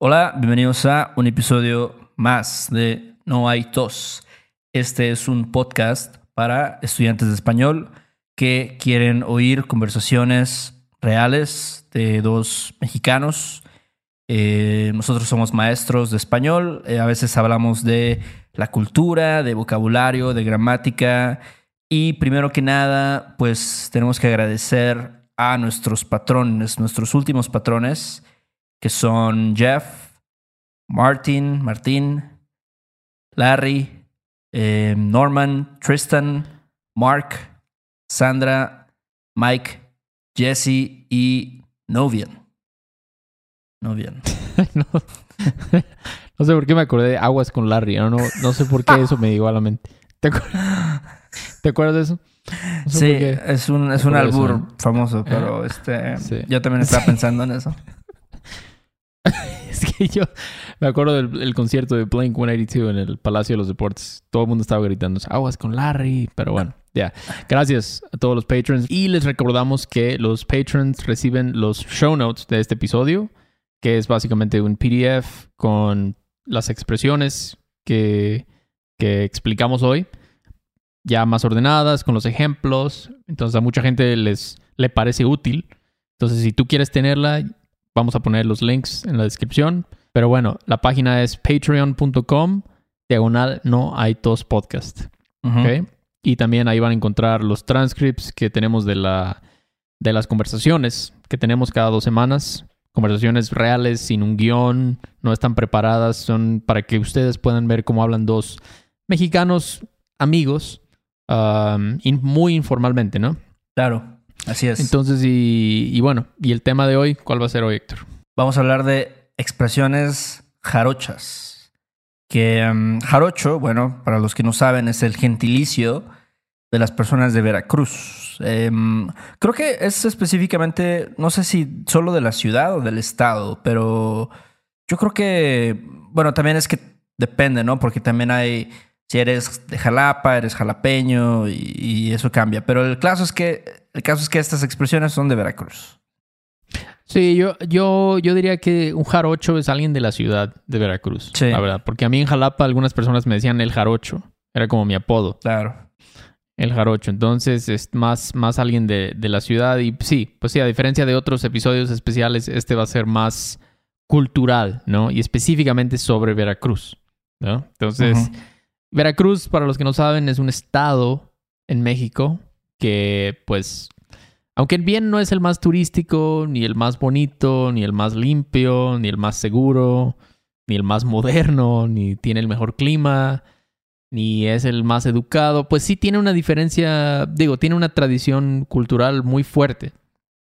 Hola, bienvenidos a un episodio más de No hay tos. Este es un podcast para estudiantes de español que quieren oír conversaciones reales de dos mexicanos. Eh, nosotros somos maestros de español, eh, a veces hablamos de la cultura, de vocabulario, de gramática y primero que nada, pues tenemos que agradecer a nuestros patrones, nuestros últimos patrones, que son Jeff, Martin, Martín, Larry, eh, Norman, Tristan, Mark, Sandra, Mike, Jesse y Novian. Novian. no, no, sé por qué me acordé de aguas con Larry. No, no, no sé por qué eso me llegó a la mente. ¿Te, ¿Te acuerdas de eso? sí, es un, es un albur famoso, pero este, yo también estaba pensando en eso. es que yo me acuerdo del concierto de Blink 182 en el Palacio de los Deportes. Todo el mundo estaba gritando, aguas con Larry. Pero bueno, ya. Gracias a todos los patrons. Y les recordamos que los patrons reciben los show notes de este episodio, que es básicamente un PDF con las expresiones que, que explicamos hoy ya más ordenadas, con los ejemplos. Entonces a mucha gente les le parece útil. Entonces si tú quieres tenerla, vamos a poner los links en la descripción. Pero bueno, la página es patreon.com diagonal no hay tos podcast. Y también ahí van a encontrar los transcripts que tenemos de, la, de las conversaciones que tenemos cada dos semanas. Conversaciones reales, sin un guion, no están preparadas, son para que ustedes puedan ver cómo hablan dos mexicanos amigos muy informalmente, ¿no? Claro, así es. Entonces, y, bueno, y el tema de hoy, ¿cuál va a ser hoy, Héctor? Vamos a hablar de expresiones jarochas. Que jarocho, bueno, para los que no saben, es el gentilicio de las personas de Veracruz. Em, creo que es específicamente, no sé si solo de la ciudad o del estado, pero yo creo que, bueno, también es que depende, ¿no? Porque también hay si eres de Jalapa, eres jalapeño y, eso cambia. Pero el caso es que el caso es que estas expresiones son de Veracruz. Sí, yo, yo, yo diría que un jarocho es alguien de la ciudad de Veracruz. Sí. La verdad. Porque a mí en Jalapa algunas personas me decían el jarocho. Era como mi apodo. Claro. El jarocho. Entonces es más, más alguien de, la ciudad. Y sí, pues sí, a diferencia de otros episodios especiales, este va a ser más cultural, ¿no? Y específicamente sobre Veracruz, ¿no? Entonces. Veracruz, para los que no saben, es un estado en México que, pues, aunque bien no es el más turístico, ni el más bonito, ni el más limpio, ni el más seguro, ni el más moderno, ni tiene el mejor clima, ni es el más educado, pues sí tiene una diferencia, digo, tiene una tradición cultural muy fuerte,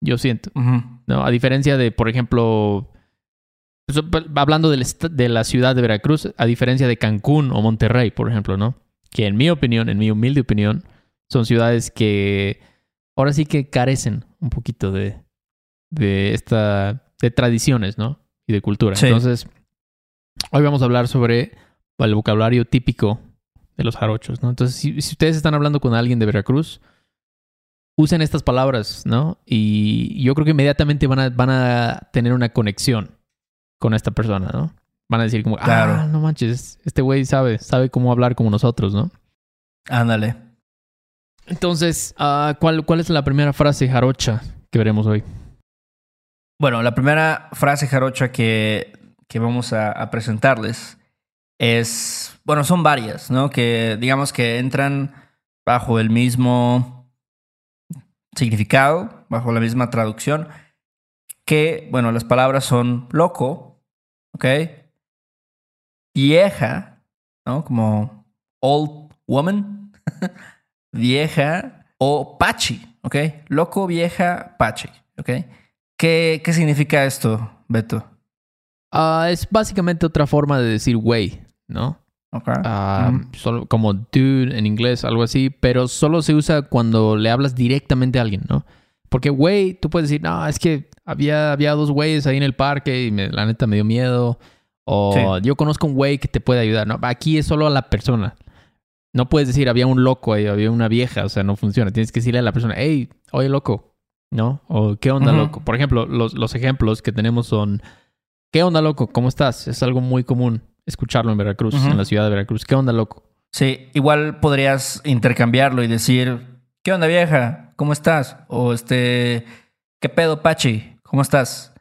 yo siento. ¿no? A diferencia de, por ejemplo, pues, hablando de la ciudad de Veracruz, a diferencia de Cancún o Monterrey, por ejemplo, ¿no? Que en mi opinión, en mi humilde opinión, son ciudades que ahora sí que carecen un poquito de, de esta, de tradiciones, ¿no? Y de cultura. Entonces, hoy vamos a hablar sobre el vocabulario típico de los jarochos, ¿no? Entonces, si, ustedes están hablando con alguien de Veracruz, usen estas palabras, ¿no? Y yo creo que inmediatamente van a, van a tener una conexión con esta persona, ¿no? Van a decir como, ah, no manches, este güey sabe, sabe cómo hablar como nosotros, ¿no? Ándale. Entonces, ¿cuál, ¿cuál es la primera frase jarocha que veremos hoy? Bueno, la primera frase jarocha que, que vamos a, a, presentarles es, bueno, son varias, ¿no? Que digamos que entran bajo el mismo significado, bajo la misma traducción, que, bueno, las palabras son loco, ¿ok? Vieja, ¿no? Como old woman, vieja o pachi, ¿ok? Loco, vieja, pachi, ¿ok? ¿Qué, qué significa esto, Beto? Uh, es básicamente otra forma de decir güey, ¿no? Okay. Uh, solo como dude en inglés, algo así, pero solo se usa cuando le hablas directamente a alguien, ¿no? Porque güey, tú puedes decir, no, es que había, había dos güeyes ahí en el parque y la neta me dio miedo. O yo conozco un güey que te puede ayudar. No, aquí es solo a la persona. No puedes decir había un loco ahí, había una vieja, o sea, no funciona. Tienes que decirle a la persona, hey, oye loco, ¿no? O qué onda loco. Por ejemplo, los, los ejemplos que tenemos son ¿Qué onda, loco? ¿Cómo estás? Es algo muy común escucharlo en Veracruz, en la ciudad de Veracruz. ¿Qué onda, loco? Sí, igual podrías intercambiarlo y decir, ¿qué onda vieja? ¿Cómo estás? O este, ¿qué pedo Pachi? ¿Cómo estás?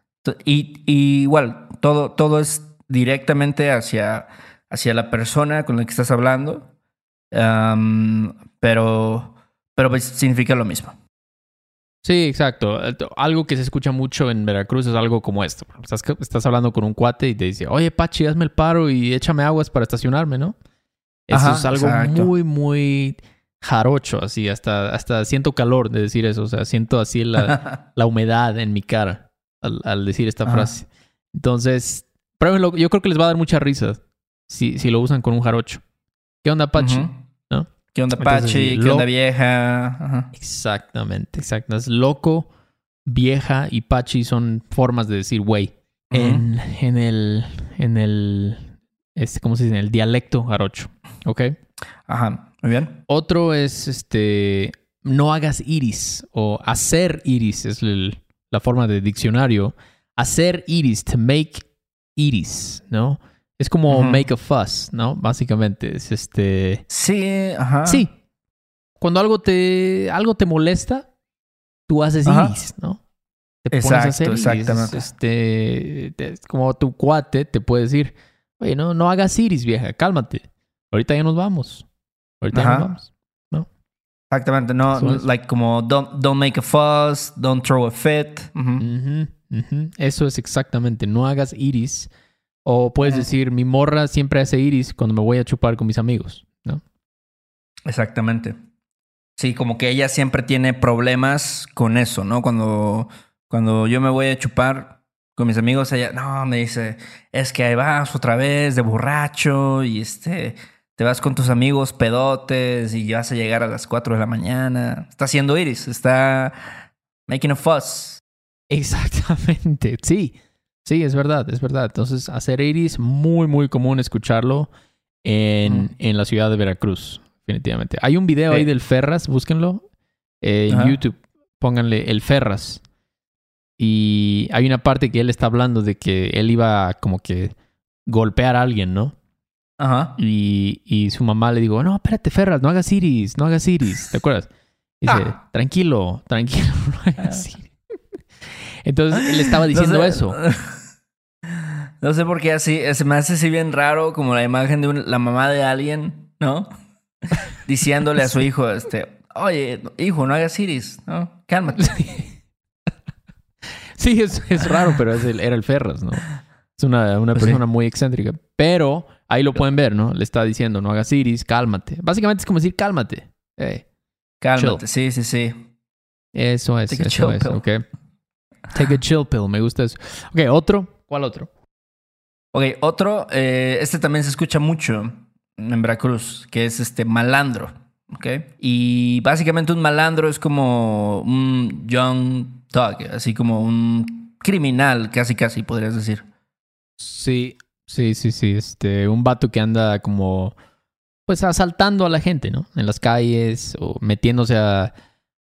Y, y igual, todo, todo es directamente hacia, hacia la persona con la que estás hablando, Pero, pero pues significa lo mismo. Sí, exacto. Algo que se escucha mucho en Veracruz es algo como esto. Estás, estás hablando con un cuate y te dice, oye, Pachi, hazme el paro y échame aguas para estacionarme, ¿no? Eso Ajá, es algo exacto. muy, muy jarocho, así. Hasta, hasta siento calor de decir eso. O sea, siento así la, la humedad en mi cara al, al decir esta Ajá. frase. Entonces, pruébenlo. Yo creo que les va a dar mucha risa si, si lo usan con un jarocho. ¿Qué onda, Pachi? ¿Qué onda Entonces, Pachi? ¿Qué lo- onda vieja? Ajá. Exactamente, exacto. Es loco, vieja y Pachi son formas de decir güey. En, en el, en el, este, ¿cómo se dice? En el dialecto jarocho. ¿Ok? Ajá, muy bien. Otro es, este, no hagas iris o hacer iris es el- la forma de diccionario. Hacer iris, to make iris, ¿no? Es como make a fuss, ¿no? Básicamente es este... Sí, ajá. Sí. Cuando algo te, algo te molesta, tú haces iris, ¿no? Te pones a Exacto, hacer iris. exactamente. Este, te- es como tu cuate te puede decir, oye, no, no hagas iris, vieja, cálmate. Ahorita ya nos vamos. Ahorita ya nos vamos. Exactamente, no, es. like como don't, don't make a fuss, don't throw a fit. Eso es exactamente, no hagas iris. O puedes decir, mi morra siempre hace iris cuando me voy a chupar con mis amigos, ¿no? Exactamente. Sí, como que ella siempre tiene problemas con eso, ¿no? Cuando, cuando yo me voy a chupar con mis amigos, ella, no, me dice, es que ahí vas otra vez de borracho y este, te vas con tus amigos pedotes y vas a llegar a las 4 de la mañana. Está haciendo iris, está making a fuss. Exactamente, sí. Sí, es verdad, es verdad. Entonces, hacer iris, muy, muy común escucharlo en, en la ciudad de Veracruz, definitivamente. Hay un video Sí. ahí del Ferras, búsquenlo. eh, en. YouTube, pónganle el Ferras. Y hay una parte que él está hablando de que él iba como que golpear a alguien, ¿no? Ajá. Y, y su mamá le dijo, no, espérate, Ferras, no hagas iris, no hagas iris. ¿Te acuerdas? Dice, Ah. tranquilo, tranquilo, no hagas iris. Entonces él estaba diciendo No sé- eso. No sé por qué así, se me hace así bien raro como la imagen de un- la mamá de alguien, ¿no? Diciéndole a su hijo, este, oye, hijo, no hagas iris, ¿no? Cálmate. Sí, es, es raro, pero es el- era el Ferras, ¿no? Es una, una Pues sí. persona muy excéntrica. Pero ahí lo pueden ver, ¿no? Le está diciendo, no hagas iris, cálmate. Básicamente es como decir, cálmate. Cálmate, sí, sí, sí. eso es, Take eso es, pill. ¿ok? Take a chill pill, me gusta eso. Ok, otro. ¿Cuál otro? Ok, otro, eh, este también se escucha mucho en Veracruz, que es este malandro, ¿ok? Y básicamente un malandro es como un young thug, así como un criminal, casi casi podrías decir. Sí, sí, sí, sí. Este, un vato que anda como, pues asaltando a la gente, ¿no? En las calles o metiéndose a,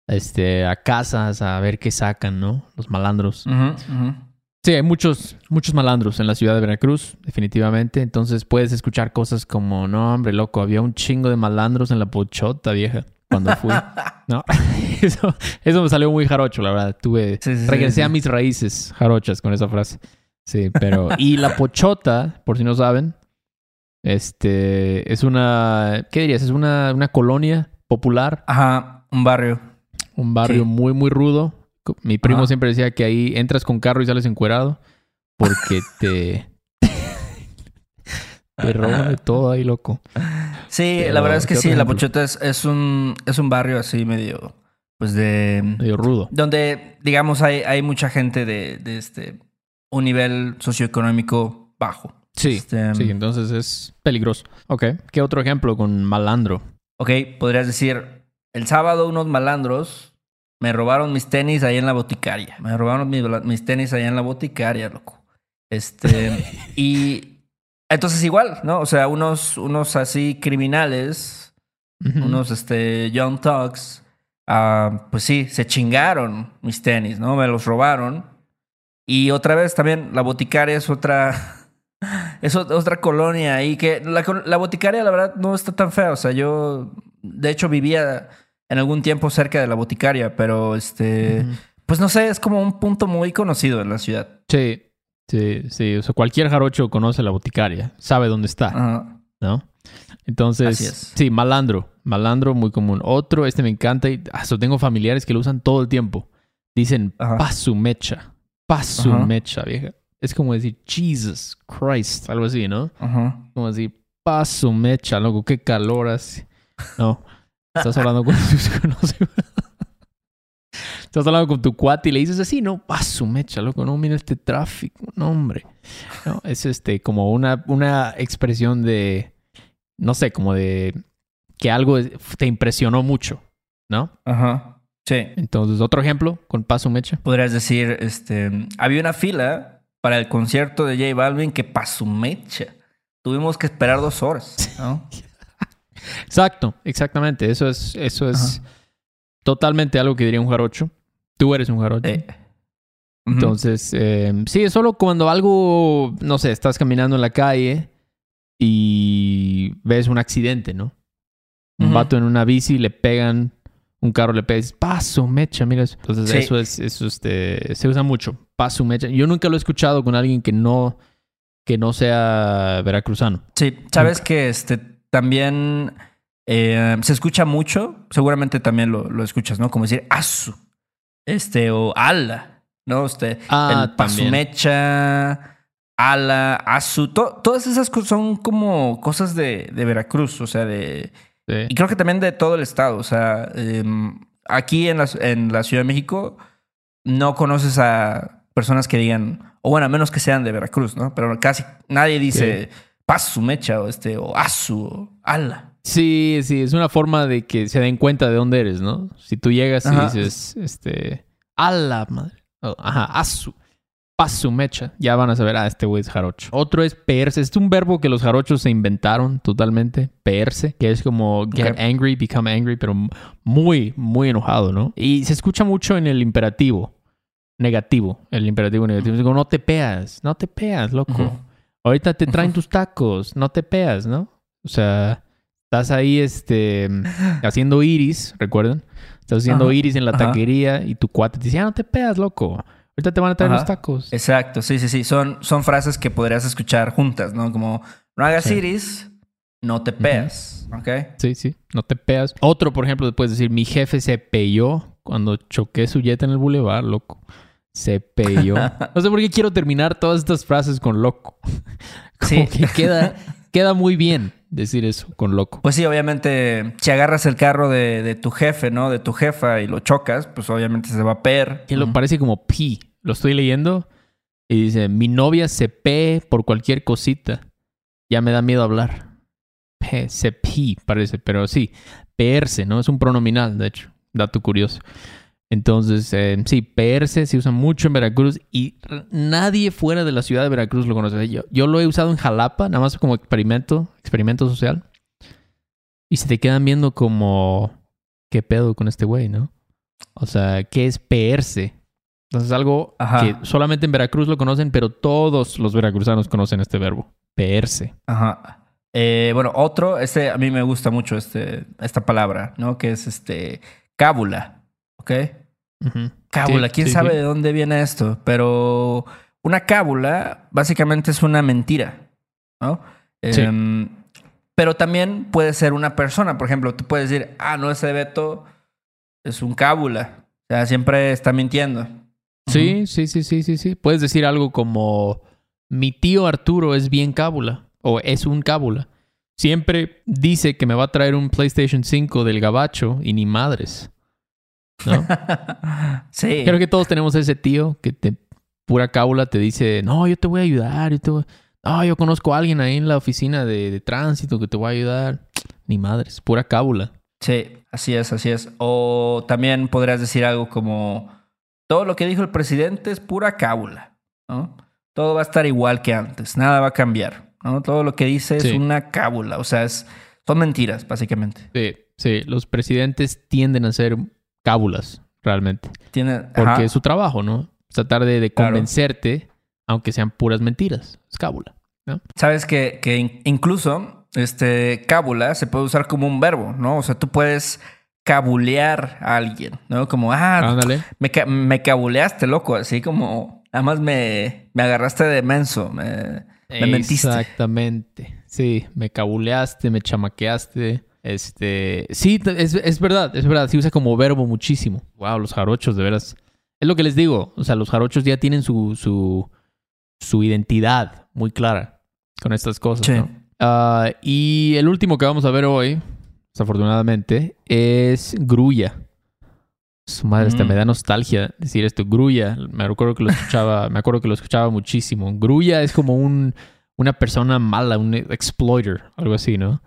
este, a casas a ver qué sacan, ¿no? Los malandros. Ujú. Sí, hay muchos, muchos malandros en la ciudad de Veracruz, definitivamente. Entonces puedes escuchar cosas como, no, hombre, loco, había un chingo de malandros en la pochota, vieja, cuando fui. ¿No? Eso, eso me salió muy jarocho, la verdad. Tuve, Sí, sí, sí, regresé sí. a mis raíces jarochas con esa frase. Sí, pero... Y la pochota, por si no saben, este, es una, ¿qué dirías? Es una, una colonia popular, Ajá, un barrio. Un barrio Sí. muy, muy rudo. Mi primo Ajá. siempre decía que ahí entras con carro y sales encuerado porque te... te roban de todo ahí, loco. Sí, Pero, la verdad es que ¿qué sí, La? Pochota es, es un, es un barrio así medio, pues de... Medio rudo. Donde, digamos, hay, hay mucha gente de, de este, un nivel socioeconómico bajo. Sí, Este, sí, entonces es peligroso. Ok, ¿qué otro ejemplo con malandro? Ok, podrías decir, el sábado unos malandros me robaron mis tenis ahí en la boticaria. Me robaron mis, mis tenis allá en la boticaria, loco. Este, y entonces igual, ¿no? O sea, unos, unos así criminales, unos este, young thugs, ah, pues sí, se chingaron mis tenis, ¿no? Me los robaron. Y otra vez también, la boticaria es otra. Es otra colonia ahí que la, la, boticaria, la verdad, no está tan fea. O sea, yo, de hecho, vivía en algún tiempo cerca de la boticaria, pero este, pues no sé, es como un punto muy conocido en la ciudad. Sí, sí, sí. O sea, cualquier jarocho conoce la boticaria, sabe dónde está, ¿no? Entonces, sí, malandro, malandro muy común. Otro, este me encanta y hasta tengo familiares que lo usan todo el tiempo. Dicen pasu mecha, pasu mecha, vieja. Es como decir Jesus Christ, algo así, ¿no? Como decir pasu mecha, loco, qué calor hace. No, estás hablando con Estás hablando con tu cuate y le dices así, no, pasu mecha, loco, no, mira este tráfico, no, hombre. No, es este, como una, una expresión de no sé, como de que algo te impresionó mucho, ¿no? Ajá. Sí. Entonces, otro ejemplo con Paso Mecha. Podrías decir, este, había una fila para el concierto de J Balvin que Paso Mecha. Tuvimos que esperar dos horas, ¿no? Exacto, exactamente. Eso es, eso es totalmente algo que diría un jarocho. Tú eres un jarocho. Eh. Entonces, eh, sí, es solo cuando algo, no sé, estás caminando en la calle y ves un accidente, ¿no? Un vato en una bici, le pegan, un carro le pega, paso, mecha, mira eso. Entonces eso es, eso este, se usa mucho, paso, mecha. Yo nunca lo he escuchado con alguien que no, que no sea veracruzano. Sí, sabes que este también eh, se escucha mucho, seguramente también lo, lo escuchas, ¿no? Como decir asu, este, o ala, ¿no? Este, ah, el paso, mecha ala, azu, todas esas cosas son como cosas de, de Veracruz, o sea, de... Y creo que también de todo el estado, o sea, em, aquí en la, en la Ciudad de México no conoces a personas que digan, o bueno, a menos que sean de Veracruz, ¿no? Pero casi nadie dice pasu su mecha o este, o asu, o ala. Sí, sí, es una forma de que se den cuenta de dónde eres, ¿no? Si tú llegas y dices, este, ala, madre, ajá, asu pasu mecha. Ya van a saber, ah, este güey es jarocho. Otro es peerse. Es un verbo que los jarochos se inventaron totalmente. Peerse, que es como get angry, become angry, pero muy, muy enojado, ¿no? Y se escucha mucho en el imperativo negativo. El imperativo negativo. Digo, no te peas, no te peas, loco. Ahorita te traen tus tacos, no te peas, ¿no? O sea, estás ahí este, haciendo iris, ¿recuerdan? Estás haciendo iris en la taquería y tu cuate te dice, ah, no te peas, loco. Ahorita te van a traer los tacos. Exacto, sí, sí, sí. Son, son frases que podrías escuchar juntas, ¿no? Como, no hagas iris, no te peas, ¿ok? Sí, sí, no te peas. Otro, por ejemplo, puedes decir, mi jefe se peyó cuando choqué su jet en el bulevar, loco. Se peyó. no sé por qué quiero terminar todas estas frases con loco. Como que queda, queda muy bien decir eso con loco. Pues sí, obviamente, si agarras el carro de, tu jefe, ¿no? De tu jefa y lo chocas, pues obviamente se va a per. Que lo parece como pi. Lo estoy leyendo y dice, mi novia se pe por cualquier cosita. Ya me da miedo hablar. Pe, se pi, parece, pero sí, perse, ¿no? Es un pronominal, de hecho. Dato curioso. Entonces, eh, sí, perse se usa mucho en Veracruz y nadie fuera de la ciudad de Veracruz lo conoce. Yo, yo lo he usado en Jalapa, nada más como experimento, experimento social. Y se te quedan viendo como, ¿qué pedo con este güey, no? O sea, ¿qué es perse? Entonces, algo que solamente en Veracruz lo conocen, pero todos los veracruzanos conocen este verbo, perse. Ajá. Eh, bueno, otro, este, a mí me gusta mucho este, esta palabra, ¿no? Que es este, cábula. ¿Ok? Cábula, quién sabe de dónde viene esto, pero una cábula básicamente es una mentira, ¿no? Em, pero también puede ser una persona, por ejemplo, tú puedes decir, ah, no, ese Beto es un cábula, o sea, siempre está mintiendo. Sí, sí, sí, sí, sí, sí. Puedes decir algo como, mi tío Arturo es bien cábula, o es un cábula. Siempre dice que me va a traer un PlayStation 5 del gabacho y ni madres. ¿No? sí. Creo que todos tenemos ese tío que te pura cábula te dice, no, yo te voy a ayudar, yo te No, yo conozco a alguien ahí en la oficina de, tránsito que te va a ayudar. Ni madres, pura cábula. Sí, así es, así es. O también podrías decir algo como, todo lo que dijo el presidente es pura cábula, ¿no? Todo va a estar igual que antes, nada va a cambiar, ¿no? Todo lo que dice es una cábula, o sea, es, son mentiras, básicamente. Sí, sí, los presidentes tienden a ser cábulas, realmente. Tiene, Porque es su trabajo, ¿no? Tratar de, de Claro. convencerte, aunque sean puras mentiras. Es cábula. ¿no? Sabes que, que in- incluso este cábula se puede usar como un verbo, ¿no? O sea, tú puedes cabulear a alguien, ¿no? Como, ah, me, me cabuleaste, loco, así como, nada más me, me agarraste de menso, me, me mentiste. Exactamente. Sí, me cabuleaste, me chamaqueaste. Este, sí, es, es verdad, es verdad. Se usa como verbo muchísimo. Wow, los jarochos, de veras. Es lo que les digo. O sea, los jarochos ya tienen su, su, su identidad muy clara con estas cosas. Sí. ¿no? Ah, y el último que vamos a ver hoy, desafortunadamente, es grulla. Su madre, hasta Mm. me da nostalgia decir esto. Grulla, me recuerdo que lo escuchaba, me acuerdo que lo escuchaba muchísimo. Grulla es como un, una persona mala, un exploiter, algo así, ¿no?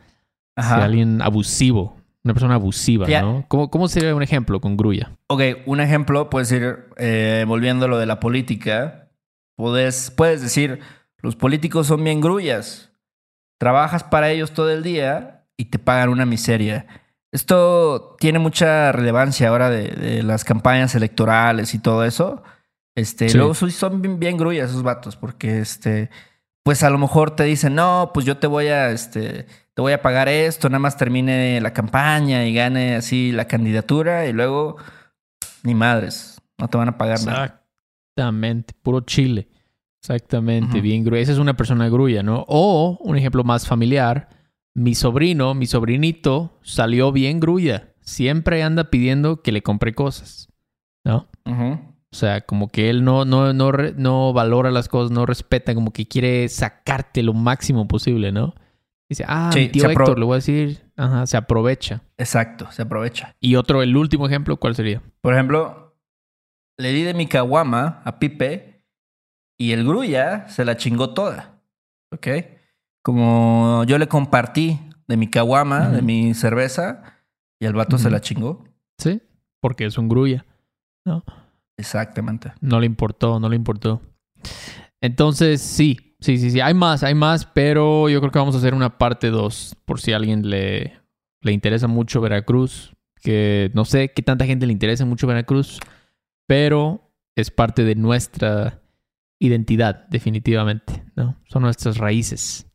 Ajá. alguien abusivo, una persona abusiva. ¿no? ¿Cómo, ¿Cómo sería un ejemplo con grulla? Ok, un ejemplo puede ser, eh, volviendo a lo de la política, puedes, puedes decir, los políticos son bien grullas, trabajas para ellos todo el día y te pagan una miseria. Esto tiene mucha relevancia ahora de, de las campañas electorales y todo eso. Este, Sí. Luego son- son bien, bien grullas esos vatos, porque este, pues a lo mejor te dicen, no, pues yo te voy a, este, te voy a pagar esto, nada más termine la campaña y gane así la candidatura y luego ni madres, no te van a pagar nada. Exactamente, puro chile. Exactamente, bien grulla. Esa es una persona grulla, ¿no? O un ejemplo más familiar, mi sobrino, mi sobrinito salió bien grulla. Siempre anda pidiendo que le compre cosas, ¿no? Ujú. O sea, como que él no, no, no, no valora las cosas, no respeta, como que quiere sacarte lo máximo posible, ¿no? Dice, ah, Sí, mi tío Héctor, le voy a decir, ajá, se aprovecha. Exacto, se aprovecha. Y otro, el último ejemplo, ¿cuál sería? Por ejemplo, le di de mi caguama a Pipe y el grulla se la chingó toda. ¿Ok? Como yo le compartí de mi caguama, de mi cerveza, y el vato se la chingó. Sí, porque es un grulla. Exactamente. No le importó, no le importó. Entonces, sí, sí, sí, sí. Hay más, hay más, pero yo creo que vamos a hacer una parte 2 por si a alguien le, le interesa mucho Veracruz. Que no sé qué tanta gente le interesa mucho Veracruz, pero es parte de nuestra identidad, definitivamente, ¿no? Son nuestras raíces.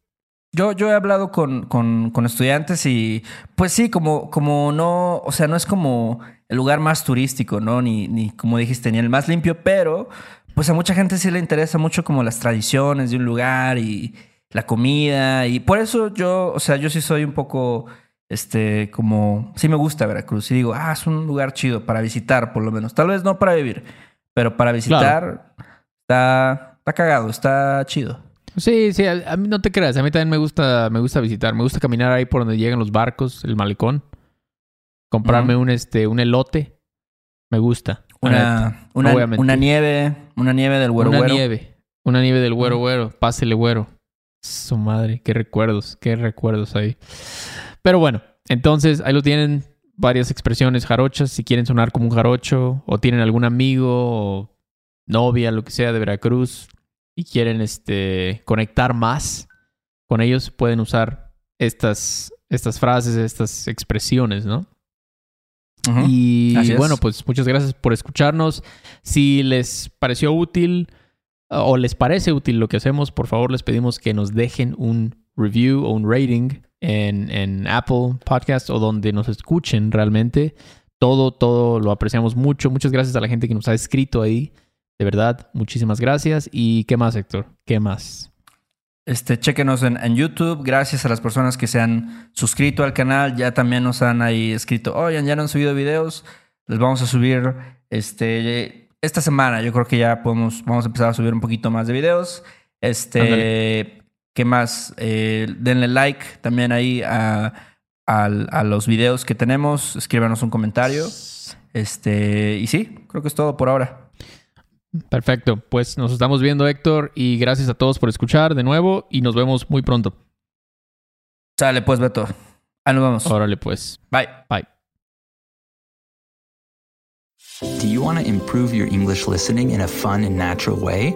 Yo, yo he hablado con, con, con estudiantes y pues sí, como, como no, o sea, no es como el lugar más turístico, ¿no? Ni, ni como dijiste, ni el más limpio, pero pues a mucha gente sí le interesa mucho como las tradiciones de un lugar y la comida y por eso yo, o sea, yo sí soy un poco, este, como, sí me gusta Veracruz y digo, ah, es un lugar chido para visitar por lo menos, tal vez no para vivir, pero para visitar está, está cagado, está chido. Sí, sí, a, a mí no te creas, a mí también me gusta, me gusta visitar, me gusta caminar ahí por donde llegan los barcos, el malecón, comprarme un este, un elote, me gusta. Una, una, una nieve, una nieve del güero una güero. nieve, una nieve del güero güero, pásele güero. Su madre, qué recuerdos, qué recuerdos ahí. Pero bueno, entonces ahí lo tienen varias expresiones jarochas, si quieren sonar como un jarocho o tienen algún amigo o novia, lo que sea de Veracruz y quieren este conectar más con ellos, pueden usar estas estas frases, estas expresiones, ¿no? Y Así bueno, pues muchas gracias por escucharnos. Si les pareció útil uh, o les parece útil lo que hacemos, por favor les pedimos que nos dejen un review o un rating en, en Apple Podcast o donde nos escuchen realmente. Todo, todo lo apreciamos mucho. Muchas gracias a la gente que nos ha escrito ahí. De verdad, muchísimas gracias. ¿Y qué más, Héctor? ¿Qué más? Este, chéquenos en, en YouTube. Gracias a las personas que se han suscrito al canal. Ya también nos han ahí escrito, oigan, ya no han subido videos. Les vamos a subir este, esta semana. Yo creo que ya podemos, vamos a empezar a subir un poquito más de videos. Este, Ándale. ¿qué más? Eh, denle like también ahí a, al- a los videos que tenemos. Escríbanos un comentario. Este, y sí, creo que es todo por ahora. Perfecto. Pues nos estamos viendo, Héctor. Y gracias a todos por escuchar de nuevo. Y nos vemos muy pronto. Sale pues, Beto. Ahí nos vemos. Órale, pues. Bye. Bye. Do you want to improve your English listening in a fun and natural way?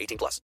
18 plus.